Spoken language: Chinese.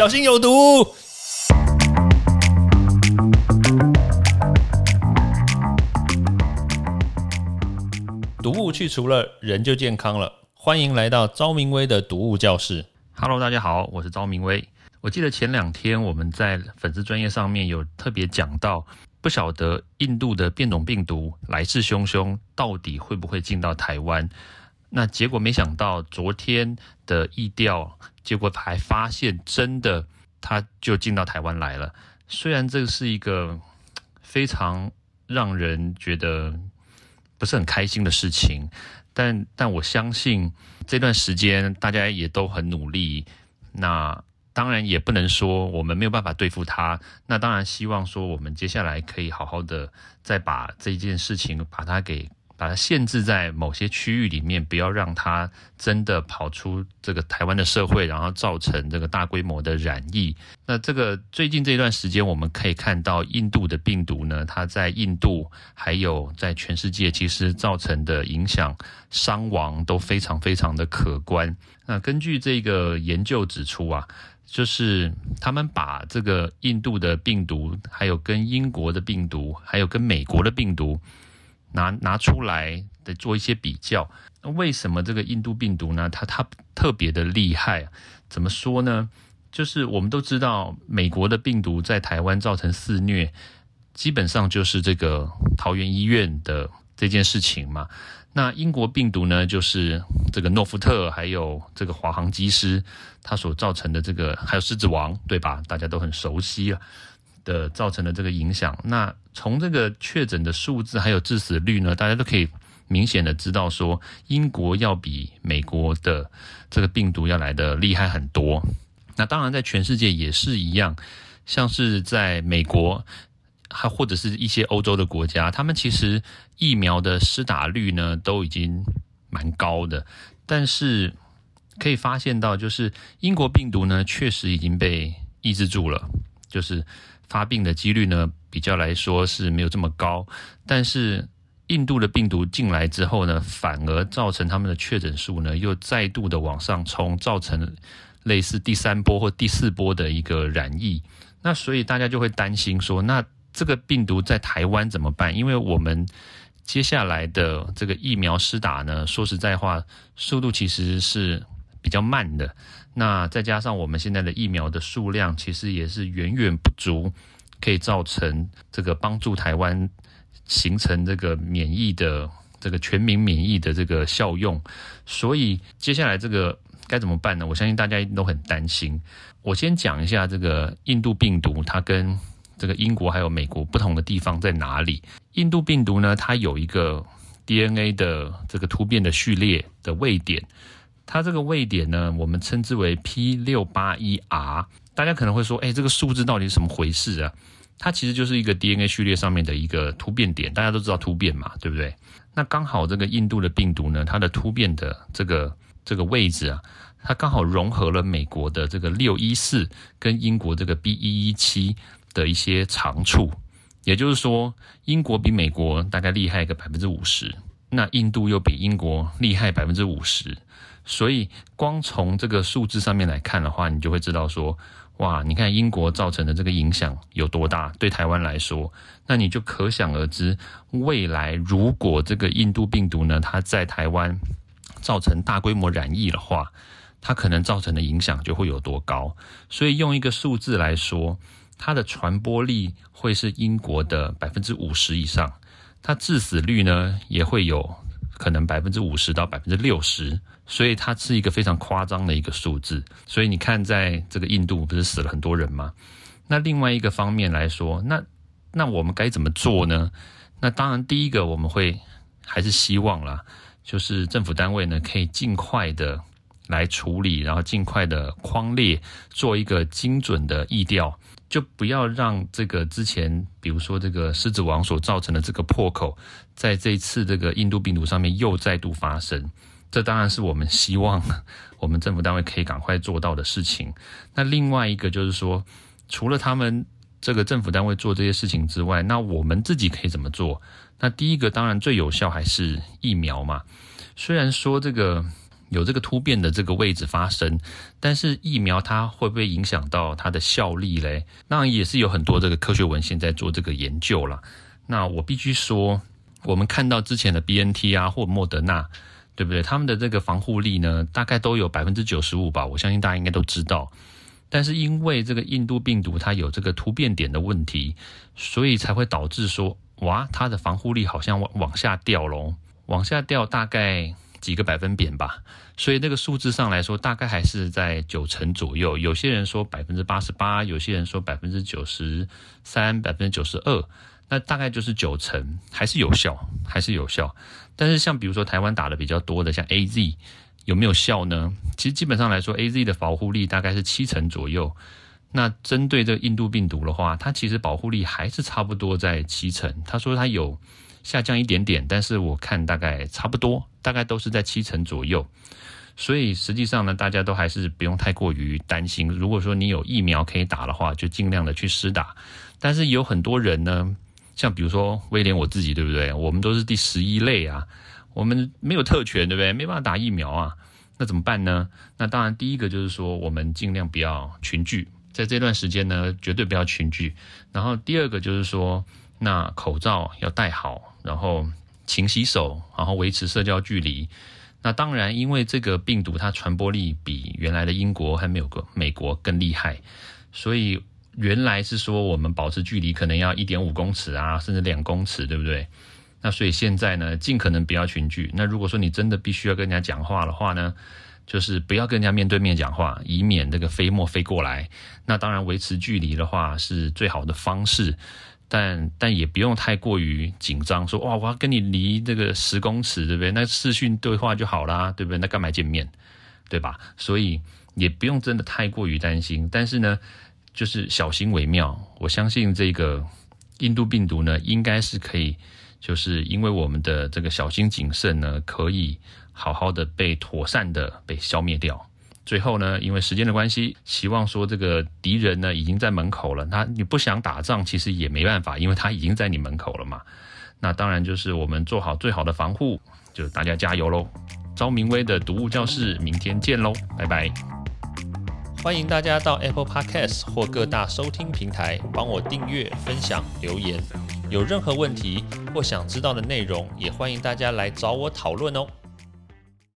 小心有毒。毒物去除了，人就健康了。欢迎来到昭明威的毒物教室。Hello，大家好，我是昭明威。我记得前两天我们在粉丝专业上面有特别讲到，不晓得印度的变种病毒来势汹汹，到底会不会进到台湾？那结果没想到昨天的疫调，结果还发现真的，他就进到台湾来了。虽然这个是一个非常让人觉得。不是很开心的事情，但但我相信这段时间大家也都很努力。那当然也不能说我们没有办法对付他。那当然希望说我们接下来可以好好的再把这件事情把它给。把它限制在某些区域里面，不要让它真的跑出这个台湾的社会，然后造成这个大规模的染疫。那这个最近这段时间，我们可以看到印度的病毒呢，它在印度还有在全世界，其实造成的影响、伤亡都非常非常的可观。那根据这个研究指出啊，就是他们把这个印度的病毒，还有跟英国的病毒，还有跟美国的病毒。拿拿出来的做一些比较，那为什么这个印度病毒呢？它它特别的厉害，怎么说呢？就是我们都知道，美国的病毒在台湾造成肆虐，基本上就是这个桃园医院的这件事情嘛。那英国病毒呢，就是这个诺福特还有这个华航机师，它所造成的这个，还有狮子王，对吧？大家都很熟悉了。的造成的这个影响，那从这个确诊的数字还有致死率呢，大家都可以明显的知道说，英国要比美国的这个病毒要来的厉害很多。那当然，在全世界也是一样，像是在美国，还或者是一些欧洲的国家，他们其实疫苗的施打率呢都已经蛮高的，但是可以发现到，就是英国病毒呢确实已经被抑制住了，就是。发病的几率呢，比较来说是没有这么高，但是印度的病毒进来之后呢，反而造成他们的确诊数呢又再度的往上冲，造成类似第三波或第四波的一个染疫。那所以大家就会担心说，那这个病毒在台湾怎么办？因为我们接下来的这个疫苗施打呢，说实在话，速度其实是比较慢的。那再加上我们现在的疫苗的数量，其实也是远远不足，可以造成这个帮助台湾形成这个免疫的这个全民免疫的这个效用。所以接下来这个该怎么办呢？我相信大家都很担心。我先讲一下这个印度病毒，它跟这个英国还有美国不同的地方在哪里？印度病毒呢，它有一个 DNA 的这个突变的序列的位点。它这个位点呢，我们称之为 P 六八一 R。大家可能会说，哎，这个数字到底是怎么回事啊？它其实就是一个 DNA 序列上面的一个突变点。大家都知道突变嘛，对不对？那刚好这个印度的病毒呢，它的突变的这个这个位置啊，它刚好融合了美国的这个六一四跟英国这个 B 一一七的一些长处。也就是说，英国比美国大概厉害个百分之五十，那印度又比英国厉害百分之五十。所以，光从这个数字上面来看的话，你就会知道说，哇，你看英国造成的这个影响有多大，对台湾来说，那你就可想而知，未来如果这个印度病毒呢，它在台湾造成大规模染疫的话，它可能造成的影响就会有多高。所以，用一个数字来说，它的传播力会是英国的百分之五十以上，它致死率呢也会有。可能百分之五十到百分之六十，所以它是一个非常夸张的一个数字。所以你看，在这个印度不是死了很多人吗？那另外一个方面来说，那那我们该怎么做呢？那当然，第一个我们会还是希望啦，就是政府单位呢可以尽快的来处理，然后尽快的框列，做一个精准的疫调。就不要让这个之前，比如说这个狮子王所造成的这个破口，在这次这个印度病毒上面又再度发生。这当然是我们希望我们政府单位可以赶快做到的事情。那另外一个就是说，除了他们这个政府单位做这些事情之外，那我们自己可以怎么做？那第一个当然最有效还是疫苗嘛。虽然说这个有这个突变的这个位置发生，但是疫苗它会不会影响到它的效力嘞？那也是有很多这个科学文献在做这个研究了。那我必须说，我们看到之前的 B N T 啊或莫德纳，对不对？他们的这个防护力呢，大概都有百分之九十五吧。我相信大家应该都知道。但是因为这个印度病毒它有这个突变点的问题，所以才会导致说，哇，它的防护力好像往往下掉喽，往下掉大概。几个百分点吧，所以那个数字上来说，大概还是在九成左右。有些人说百分之八十八，有些人说百分之九十三、百分之九十二，那大概就是九成，还是有效，还是有效。但是像比如说台湾打的比较多的，像 A Z，有没有效呢？其实基本上来说，A Z 的保护力大概是七成左右。那针对这个印度病毒的话，它其实保护力还是差不多在七成。他说他有。下降一点点，但是我看大概差不多，大概都是在七成左右。所以实际上呢，大家都还是不用太过于担心。如果说你有疫苗可以打的话，就尽量的去施打。但是有很多人呢，像比如说威廉我自己，对不对？我们都是第十一类啊，我们没有特权，对不对？没办法打疫苗啊，那怎么办呢？那当然，第一个就是说，我们尽量不要群聚，在这段时间呢，绝对不要群聚。然后第二个就是说，那口罩要戴好。然后勤洗手，然后维持社交距离。那当然，因为这个病毒它传播力比原来的英国还没有个美国更厉害，所以原来是说我们保持距离可能要一点五公尺啊，甚至两公尺，对不对？那所以现在呢，尽可能不要群聚。那如果说你真的必须要跟人家讲话的话呢，就是不要跟人家面对面讲话，以免这个飞沫飞过来。那当然，维持距离的话是最好的方式。但但也不用太过于紧张，说哇，我要跟你离这个十公尺，对不对？那视讯对话就好啦，对不对？那干嘛见面，对吧？所以也不用真的太过于担心。但是呢，就是小心为妙。我相信这个印度病毒呢，应该是可以，就是因为我们的这个小心谨慎呢，可以好好的被妥善的被消灭掉。最后呢，因为时间的关系，希望说这个敌人呢已经在门口了。那你不想打仗，其实也没办法，因为他已经在你门口了嘛。那当然就是我们做好最好的防护，就大家加油喽！昭明威的读物教室，明天见喽，拜拜！欢迎大家到 Apple Podcast 或各大收听平台帮我订阅、分享、留言。有任何问题或想知道的内容，也欢迎大家来找我讨论哦。